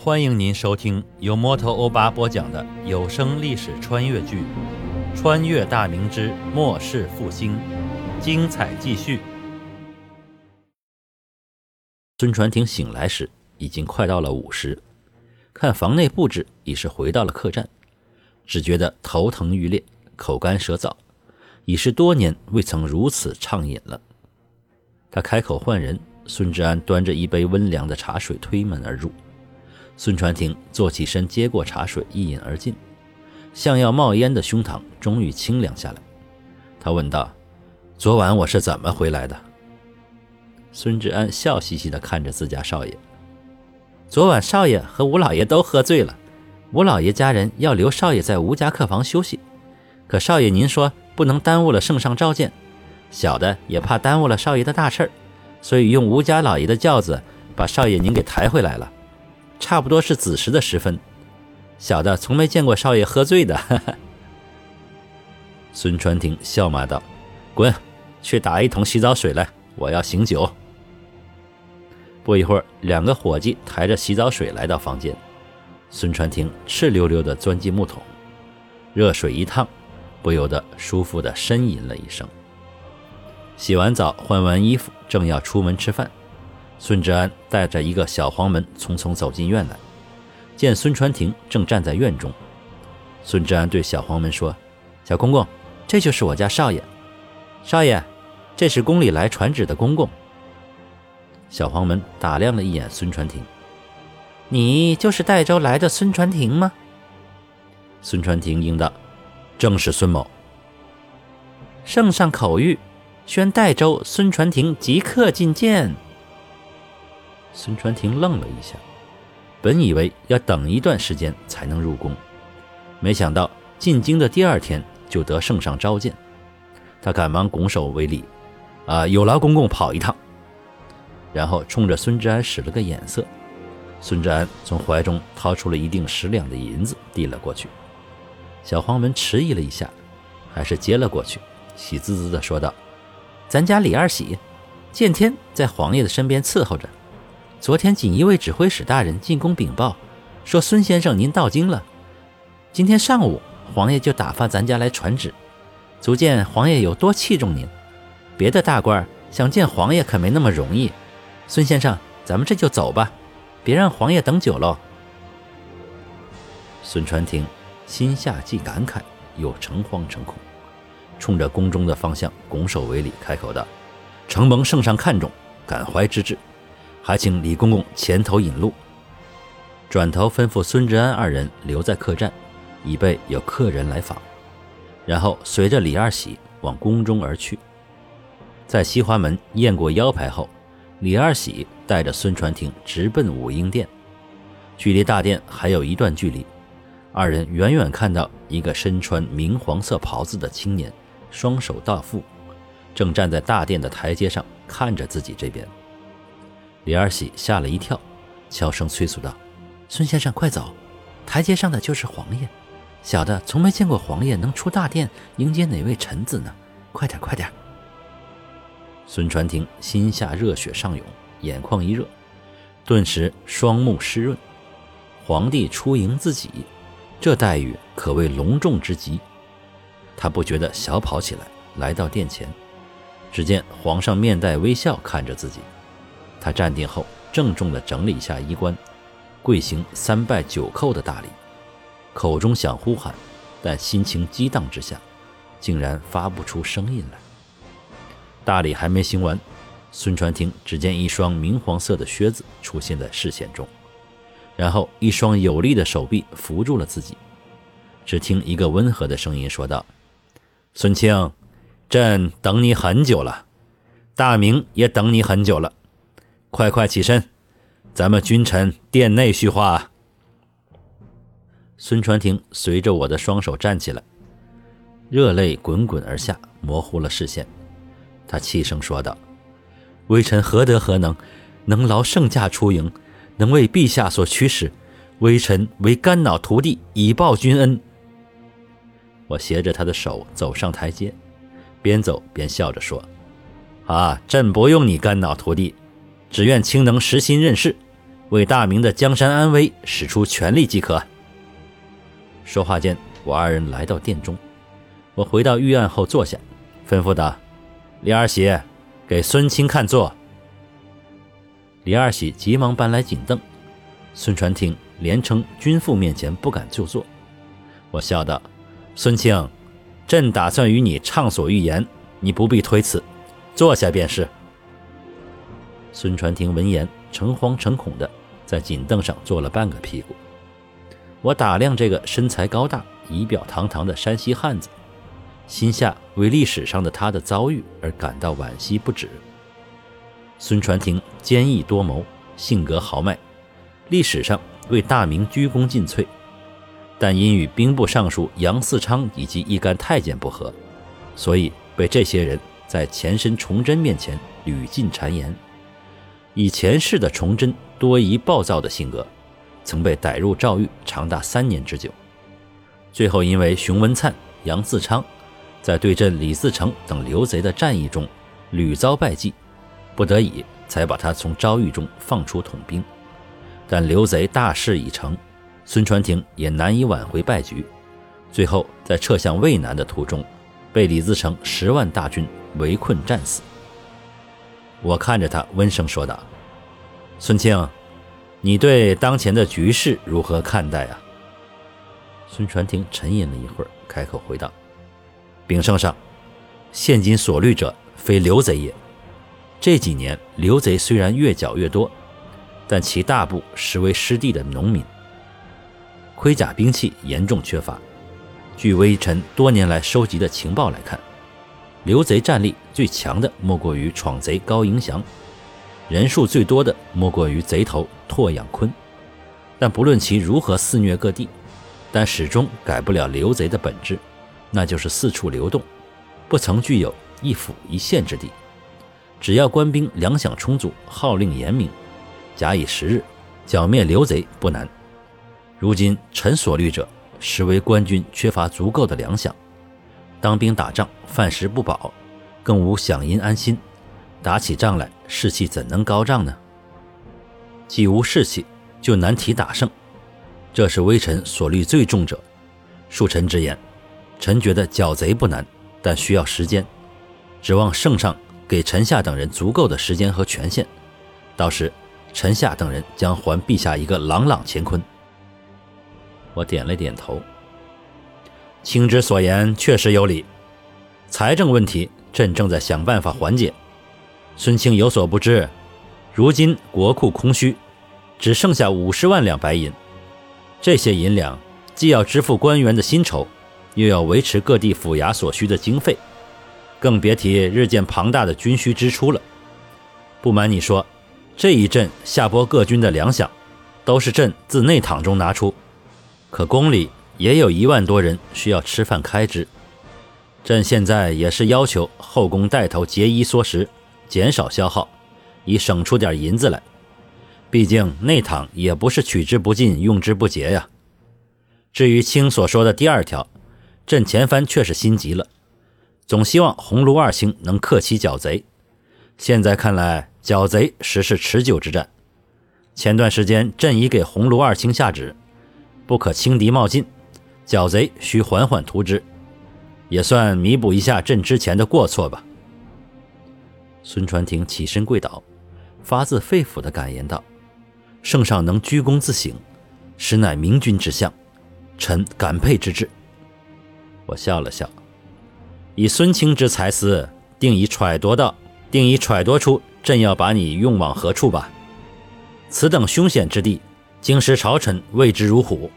欢迎您收听由摩托欧巴播讲的有声历史穿越剧《穿越大明之末世复兴》，精彩继续。孙传庭醒来时已经快到了午时，看房内布置已是回到了客栈，只觉得头疼欲裂，口干舌燥，已是多年未曾如此畅饮了。他开口唤人，孙志安端着一杯温凉的茶水推门而入。孙传庭坐起身，接过茶水，一饮而尽，像要冒烟的胸膛终于清凉下来。他问道：“昨晚我是怎么回来的？”孙志安笑嘻嘻地看着自家少爷：“昨晚少爷和吴老爷都喝醉了，吴老爷家人要留少爷在吴家客房休息，可少爷您说不能耽误了圣上召见，小的也怕耽误了少爷的大事儿，所以用吴家老爷的轿子把少爷您给抬回来了。”差不多是子时的时分，小的从没见过少爷喝醉的。孙传庭笑骂道：“滚，去打一桶洗澡水来，我要醒酒。”不一会儿，两个伙计抬着洗澡水来到房间，孙传庭赤溜溜地钻进木桶，热水一烫，不由得舒服地呻吟了一声。洗完澡，换完衣服，正要出门吃饭。孙志安带着一个小黄门匆匆走进院来，见孙传庭正站在院中。孙志安对小黄门说：“小公公，这就是我家少爷。少爷，这是宫里来传旨的公公。”小黄门打量了一眼孙传庭：“你就是代州来的孙传庭吗？”孙传庭应道：“正是孙某。”圣上口谕，宣代州孙传庭即刻觐见。孙传庭愣了一下，本以为要等一段时间才能入宫，没想到进京的第二天就得圣上召见。他赶忙拱手为礼：“啊，有劳公公跑一趟。”然后冲着孙志安使了个眼色。孙志安从怀中掏出了一锭十两的银子，递了过去。小黄门迟疑了一下，还是接了过去，喜滋滋地说道：“咱家李二喜，见天在皇爷的身边伺候着。”昨天锦衣卫指挥使大人进宫禀报，说孙先生您到京了。今天上午，皇爷就打发咱家来传旨，足见皇爷有多器重您。别的大官想见皇爷可没那么容易。孙先生，咱们这就走吧，别让皇爷等久喽。孙传庭心下既感慨又诚惶诚恐，冲着宫中的方向拱手为礼，开口道：“承蒙圣上看重，感怀之至。”还请李公公前头引路，转头吩咐孙志安二人留在客栈，以备有客人来访。然后随着李二喜往宫中而去。在西华门验过腰牌后，李二喜带着孙传庭直奔武英殿。距离大殿还有一段距离，二人远远看到一个身穿明黄色袍子的青年，双手倒负，正站在大殿的台阶上看着自己这边。李二喜吓了一跳，悄声催促道：“孙先生，快走！台阶上的就是皇爷，小的从没见过皇爷能出大殿迎接哪位臣子呢。快点，快点！”孙传庭心下热血上涌，眼眶一热，顿时双目湿润。皇帝出迎自己，这待遇可谓隆重之极。他不觉得小跑起来，来到殿前，只见皇上面带微笑看着自己。他站定后，郑重地整理一下衣冠，跪行三拜九叩的大礼，口中想呼喊，但心情激荡之下，竟然发不出声音来。大礼还没行完，孙传庭只见一双明黄色的靴子出现在视线中，然后一双有力的手臂扶住了自己。只听一个温和的声音说道：“孙清，朕等你很久了，大明也等你很久了。”快快起身，咱们君臣殿内叙话。孙传庭随着我的双手站起来，热泪滚滚而下，模糊了视线。他气声说道：“微臣何德何能，能劳圣驾出营，能为陛下所驱使？微臣为肝脑涂地，以报君恩。”我携着他的手走上台阶，边走边笑着说：“啊，朕不用你肝脑涂地。”只愿卿能实心任事，为大明的江山安危使出全力即可。说话间，我二人来到殿中，我回到御案后坐下，吩咐道：“李二喜，给孙清看座。”李二喜急忙搬来锦凳，孙传庭连称君父面前不敢就坐。我笑道：“孙清，朕打算与你畅所欲言，你不必推辞，坐下便是。”孙传庭闻言，诚惶诚恐的在锦凳上坐了半个屁股。我打量这个身材高大、仪表堂堂的山西汉子，心下为历史上的他的遭遇而感到惋惜不止。孙传庭坚毅多谋，性格豪迈，历史上为大明鞠躬尽瘁。但因与兵部尚书杨嗣昌以及一干太监不和，所以被这些人在前身崇祯面前屡禁谗言。以前世的崇祯多疑暴躁的性格，曾被逮入诏狱长达三年之久。最后因为熊文灿、杨嗣昌在对阵李自成等刘贼的战役中屡遭败绩。不得已，才把他从诏狱中放出统兵，但刘贼大势已成，孙传庭也难以挽回败局。最后在撤向渭南的途中，被李自成十万大军围困战死。我看着他，温声说道：“孙庆，你对当前的局势如何看待啊？”孙传庭沉吟了一会儿，开口回道：“禀圣上，现今所虑者，非刘贼也。”这几年，刘贼虽然越剿越多，但其大部实为失地的农民，盔甲兵器严重缺乏。据微臣多年来收集的情报来看，刘贼战力最强的莫过于闯贼高迎祥，人数最多的莫过于贼头拓养坤。但不论其如何肆虐各地，但始终改不了刘贼的本质，那就是四处流动，不曾具有一府一县之地。只要官兵粮饷充足，号令严明，假以时日，剿灭刘贼不难。如今臣所虑者，实为官军缺乏足够的粮饷，当兵打仗饭食不饱，更无饷银安心，打起仗来士气怎能高涨呢？既无士气，就难提打胜，这是微臣所虑最重者。恕臣直言，臣觉得剿贼不难，但需要时间，指望圣上。给臣下等人足够的时间和权限，到时臣下等人将还陛下一个朗朗乾坤。我点了点头。卿之所言确实有理，财政问题朕正在想办法缓解。孙卿有所不知，如今国库空虚，只剩下五十万两白银。这些银两既要支付官员的薪酬，又要维持各地府衙所需的经费。更别提日渐庞大的军需支出了。不瞒你说，这一阵下拨各军的粮饷，都是朕自内帑中拿出。可宫里也有一万多人需要吃饭开支，朕现在也是要求后宫带头节衣缩食，减少消耗，以省出点银子来。毕竟内帑也不是取之不尽、用之不竭呀。至于卿所说的第二条，朕前番却是心急了。总希望鸿胪二卿能克其剿贼。现在看来，剿贼实是持久之战。前段时间，朕已给鸿胪二卿下旨，不可轻敌冒进，剿贼需缓缓图之，也算弥补一下朕之前的过错吧。孙传庭起身跪倒，发自肺腑的感言道：“圣上能居功自省，实乃明君之相，臣感佩之至。”我笑了笑。以孙清之才思，定已揣度到，定已揣度出朕要把你用往何处吧？此等凶险之地，京师朝臣畏之如虎，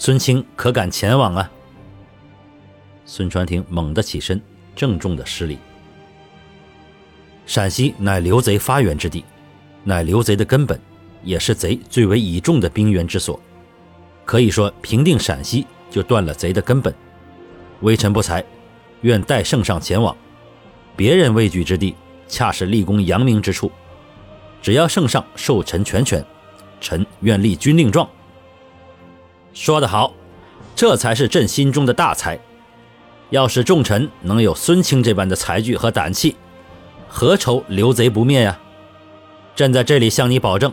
孙清可敢前往啊？孙传庭猛地起身，郑重的施礼。陕西乃刘贼发源之地，乃刘贼的根本，也是贼最为倚重的兵源之所。可以说，平定陕西就断了贼的根本。微臣不才。愿代圣上前往，别人畏惧之地，恰是立功扬名之处。只要圣上授臣全权，臣愿立军令状。说得好，这才是朕心中的大才。要是众臣能有孙清这般的才具和胆气，何愁刘贼不灭呀？朕在这里向你保证，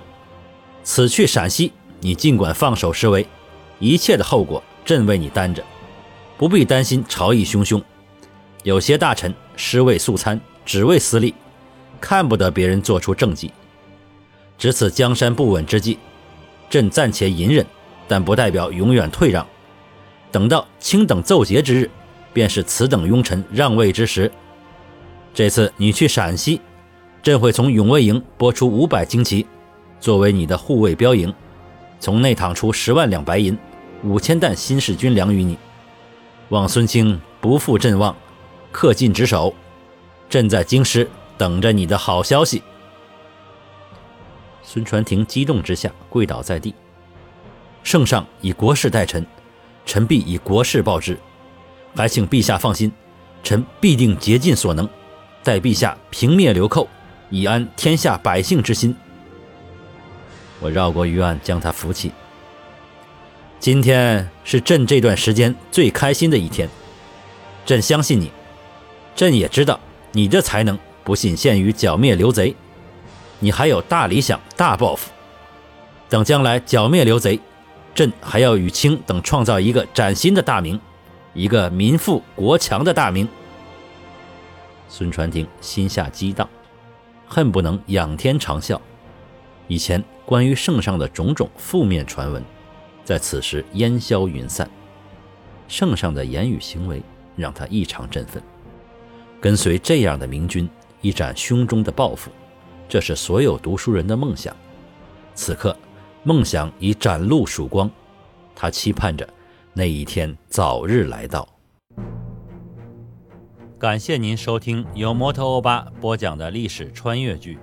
此去陕西，你尽管放手施为，一切的后果朕为你担着，不必担心朝议汹汹。有些大臣尸位素餐，只为私利，看不得别人做出政绩。值此江山不稳之际，朕暂且隐忍，但不代表永远退让。等到卿等奏捷之日，便是此等庸臣让位之时。这次你去陕西，朕会从永卫营拨出五百精骑，作为你的护卫标营，从内淌出十万两白银、五千担新式军粮与你。望孙卿不负朕望，恪尽职守。朕在京师等着你的好消息。孙传庭激动之下跪倒在地，圣上以国事待臣，臣必以国事报之，还请陛下放心，臣必定竭尽所能，待陛下平灭流寇，以安天下百姓之心。我绕过于案，将他扶起。今天是朕这段时间最开心的一天，朕相信你，朕也知道你的才能不仅限于剿灭刘贼。你还有大理想、大抱负，等将来剿灭刘贼，朕还要与卿等创造一个崭新的大明，一个民富国强的大明。孙传庭心下激荡，恨不能仰天长啸。以前关于圣上的种种负面传闻，在此时烟消云散。圣上的言语行为让他异常振奋，跟随这样的明君，一展胸中的抱负。这是所有读书人的梦想。此刻，梦想已展露曙光，他期盼着那一天早日来到。感谢您收听由摩托欧巴播讲的历史穿越剧《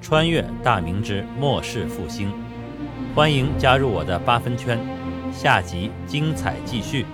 穿越大明之末世复兴》，欢迎加入我的八分圈，下集精彩继续。